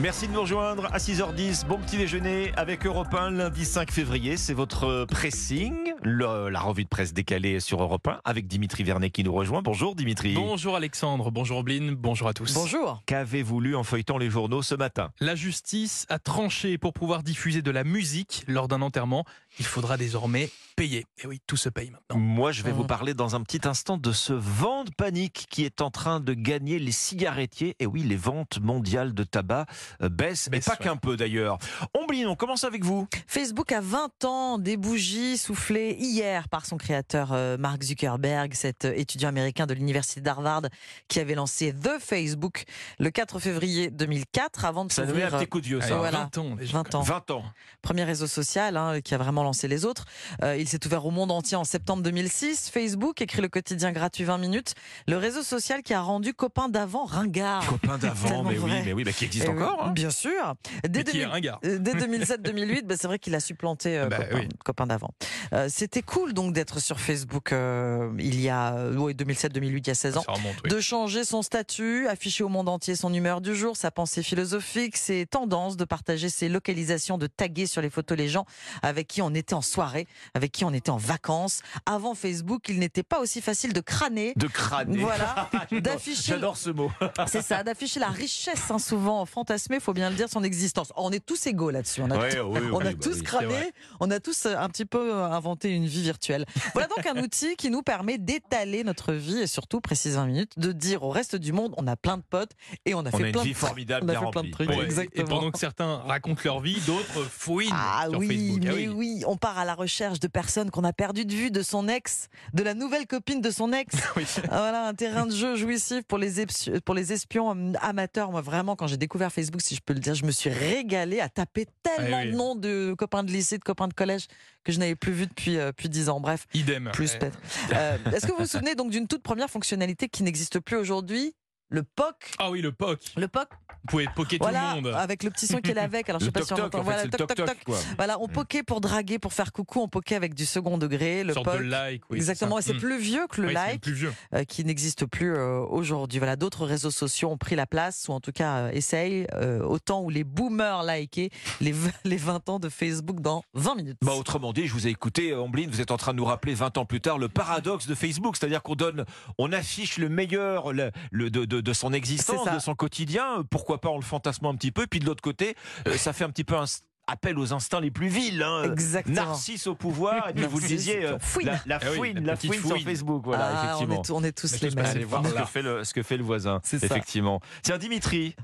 Merci de nous rejoindre à 6h10. Bon petit déjeuner avec Europe 1 lundi 5 février. C'est votre pressing, le- la revue de presse décalée sur Europe 1 avec Dimitri Vernet qui nous rejoint. Bonjour Dimitri. Bonjour Alexandre, bonjour Oblin, bonjour à tous. Bonjour. Qu'avez-vous lu en feuilletant les journaux ce matin? La justice a tranché pour pouvoir diffuser de la musique lors d'un enterrement. Il faudra désormais payer. Et oui, tout se paye maintenant. Moi, je vais vous Mhm. parler dans un petit instant de ce vent de panique qui est en train de gagner les cigarettiers. Et oui, les ventes mondiales de tabac euh, baissent, mais pas ouais. qu'un peu d'ailleurs. Omblin, on commence avec vous. Facebook a 20 ans, des bougies soufflées hier par son créateur euh, Mark Zuckerberg, cet euh, étudiant américain de l'université d'Harvard qui avait lancé The Facebook le 4 février 2004 avant de Ça met un petit coup de vieux, ça. voilà. 20 ans déjà. 20 ans. 20 ans. Premier réseau social hein, qui a vraiment lancé les autres. Euh, il s'est ouvert au monde entier en septembre 2006. Facebook écrit le quotidien gratuit 20 minutes. Le réseau social qui a rendu copain d'avant ringard. Copain d'avant, mais oui, mais oui, bah, qui existe oui, encore. Hein. Bien sûr. Dès Mais qui est 2000 ringard. Euh, Dès 2007-2008, bah, c'est vrai qu'il a supplanté euh, Bah copain, oui. copain d'avant. Euh, C'était cool donc d'être sur Facebook euh, il y a ouais, 2007-2008, il y a 16 ans. Ça remonte, oui. De changer son statut, afficher au monde entier son humeur du jour, sa pensée philosophique, ses tendances, de partager ses localisations, de taguer sur les photos les gens avec qui on était en soirée, avec qui on était en vacances. Avant Facebook, il n'était pas aussi facile de crâner. De crâner. Voilà, d'afficher J'adore ce mot. c'est ça, d'afficher la richesse, hein, souvent fantasmée, faut bien le dire, son existence. On est tous égaux là-dessus. On a, Ouais, tous- oui, on oui, a bah tous oui. cramé, on a tous euh, un petit peu euh, inventé une vie virtuelle. Voilà donc un outil qui nous permet d'étaler notre vie et surtout, précise 20 minutes, de dire au reste du monde, on a plein de potes et on a On fait a une plein vie de formidable, on a fait plein de trucs. Ouais, exactement. Et pendant que certains racontent leur vie, d'autres fouinent Ah sur oui, Facebook. Ah mais oui. on part à la recherche de personnes qu'on a perdues de vue, de son ex, de la nouvelle copine de son ex. Oui. Ah, voilà, un terrain de jeu jouissif pour les, pour les espions hum, amateurs. Moi, vraiment, quand j'ai découvert Facebook, si je peux le dire, je me suis régalée à taper tellement Ah oui. de noms de copains de lycée, de copains de collège que je n'avais plus vus depuis, euh, depuis 10 ans. Bref, Idem. plus Ouais. peut-être. Euh, Est-ce que vous vous souvenez donc d'une toute première fonctionnalité qui n'existe plus aujourd'hui? Le POC Ah oui, le POC. Le POC, Vous pouvez poker voilà, tout le monde. avec le petit son qu'il est avec. Alors, je Le sais pas si on entend. Voilà, toc, toc, toc. Voilà, on poquait pour draguer, pour faire coucou, on poquait avec du second degré, le sorte POC. de like. Oui, Exactement, et c'est c'est ça. plus vieux que le Hmm. Oui, c'est like. plus vieux. euh, qui n'existe plus euh, aujourd'hui. Voilà, d'autres réseaux sociaux ont pris la place, ou en tout cas euh, essayent, euh, au temps où les boomers likaient les, v- les 20 ans de Facebook dans 20 minutes. Bah, autrement dit, je vous ai écouté, Omblin, vous êtes en train de nous rappeler 20 ans plus tard le paradoxe de Facebook, c'est-à-dire qu'on donne, on affiche le meilleur le, le- de, de- de son existence, de son quotidien, pourquoi pas en le fantasmant un petit peu, puis de l'autre côté, euh, ça fait un petit peu un appel aux instincts les plus vils. hein. Exactement. Narcisse au pouvoir, et puis vous le disiez, euh, fouine. la, la Ah oui, fouine, la la petite fouine sur. Facebook, voilà, Ah, on, effectivement. est, t- on est tous On est les tous mêmes. voir ce que fait le, ce que fait le voisin, C'est ça. effectivement. Tiens, Dimitri.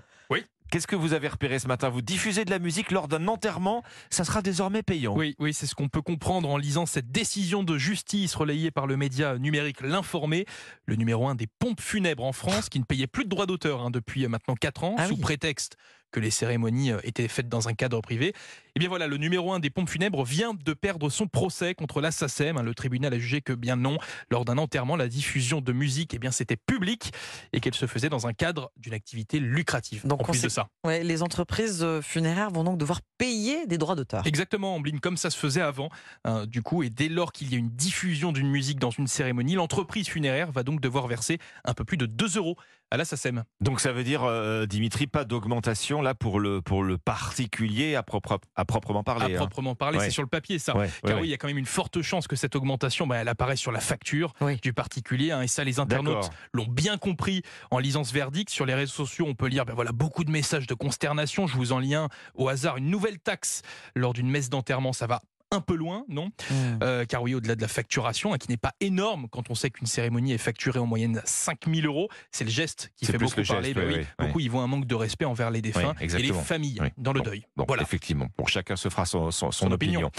Qu'est-ce que vous avez repéré ce matin? Vous diffusez de la musique lors d'un enterrement, ça sera désormais payant. Oui, oui, c'est ce qu'on peut comprendre en lisant cette décision de justice relayée par le média numérique L'Informé, le numéro un des pompes funèbres en France, qui ne payait plus de droits d'auteur hein, depuis euh, maintenant 4 ans, Ah sous oui. prétexte que les cérémonies euh, étaient faites dans un cadre privé. Et bien voilà, le numéro un des pompes funèbres vient de perdre son procès contre la SACEM. Le tribunal a jugé que bien non, lors d'un enterrement, la diffusion de musique, eh bien c'était public et qu'elle se faisait dans un cadre d'une activité lucrative. Donc en on plus sait- de ça. Ouais, les entreprises euh, funéraires vont donc devoir payer des droits d'auteur. Exactement, Ambline, comme ça se faisait avant. hein, du coup, et dès lors qu'il y a une diffusion d'une musique dans une cérémonie, l'entreprise funéraire va donc devoir verser un peu plus de 2 euros à la SACEM. Donc ça veut dire, euh, Dimitri, pas d'augmentation là pour le, pour le particulier à, propre, à proprement parler. À hein. proprement parler, Ouais. c'est sur le papier ça. Ouais, Car ouais, oui, il y a quand même une forte chance que cette augmentation, bah, elle apparaisse sur la facture Oui. du particulier. hein, et ça, les internautes l'ont bien compris en lisant ce verdict. Sur les réseaux sociaux, on peut lire ben voilà, beaucoup de messages de consternation. Je vous en lis un au hasard. Une nouvelle taxe lors d'une messe d'enterrement, ça va un peu loin, non Mmh. Euh, car oui, au-delà de la facturation, hein, qui n'est pas énorme quand on sait qu'une cérémonie est facturée en moyenne 5000 euros, c'est le geste qui fait beaucoup geste, parler. Bah ouais, oui, beaucoup y voient un manque de respect envers les défunts et les familles Oui. dans le Bon, deuil. Bon, voilà. effectivement, pour chacun se fera son, son, son Son opinion. opinion.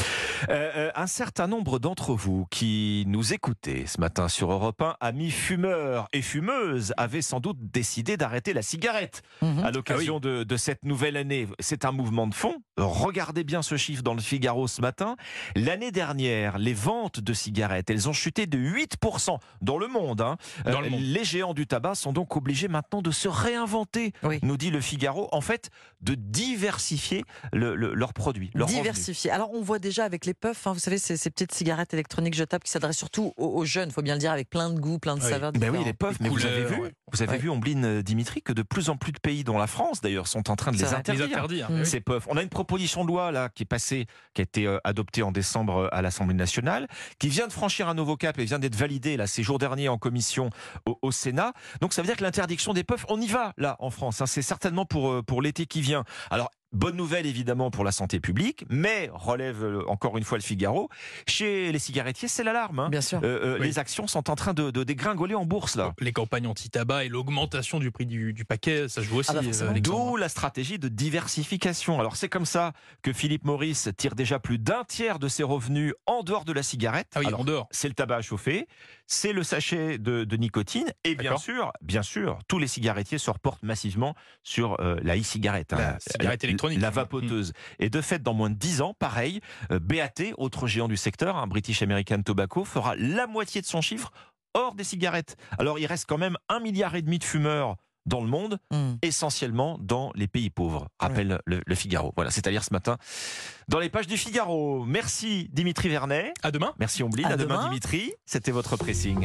Euh, euh, un certain nombre d'entre vous qui nous écoutez ce matin sur Europe 1, amis fumeurs et fumeuses, avaient sans doute décidé d'arrêter la cigarette Mhm. à l'occasion de, de cette nouvelle année. C'est un mouvement de fond. Regardez bien ce chiffre dans le Figaro ce matin. L'année dernière, les ventes de cigarettes, elles ont chuté de 8% dans le monde. hein. Dans le monde. Les géants du tabac sont donc obligés maintenant de se réinventer, Oui. nous dit le Figaro. En fait, de diversifier le- le- leurs produits. Diversifié. Alors on voit déjà avec les puffs, hein, vous savez, ces, ces petites cigarettes électroniques jetables qui s'adressent surtout aux, aux jeunes, faut bien le dire, avec plein de goûts, plein de Oui. saveurs Ben oui, les puffs, mais vous avez vu, ouais. vous avez Ouais. vu, Ombline euh, Dimitri, que de plus en plus de pays, dont la France d'ailleurs, sont en train de les vrai. Les interdire. interdire. Ces puffs. On a une proposition de loi là qui est passée, qui a été euh, adoptée en décembre euh, à l'Assemblée nationale, qui vient de franchir un nouveau cap et vient d'être validée là ces jours derniers en commission au, au Sénat. Donc ça veut dire que l'interdiction des puffs, on y va là en France. hein. C'est certainement pour euh, pour l'été qui vient. Alors Bonne nouvelle évidemment pour la santé publique, mais relève euh, encore une fois le Figaro. Chez les cigarettiers, c'est l'alarme. hein. Bien sûr. Euh, euh, Oui. Les actions sont en train de, de dégringoler en bourse là. Les campagnes anti-tabac et l'augmentation du prix du, du paquet, ça joue aussi. Ah bah euh. D'où la stratégie de diversification. Alors c'est comme ça que Philippe Maurice tire déjà plus d'un tiers de ses revenus en dehors de la cigarette. Ah oui, Alors, en dehors. c'est le tabac à chauffer, c'est le sachet de, de nicotine, et bien sûr, bien sûr, tous les cigarettiers se reportent massivement sur euh, la e-cigarette, La cigarette électronique. la vapoteuse. Et de fait, dans moins de 10 ans, pareil, euh, BAT, autre géant du secteur, un British American Tobacco, fera la moitié de son chiffre hors des cigarettes. Alors il reste quand même un milliard et demi de fumeurs dans le monde Mm. essentiellement dans les pays pauvres, rappelle le, le Figaro. Voilà, c'est à dire ce matin dans les pages du Figaro. Merci Dimitri Vernet, À demain. merci Ombline, À à demain demain. Dimitri, c'était votre pressing.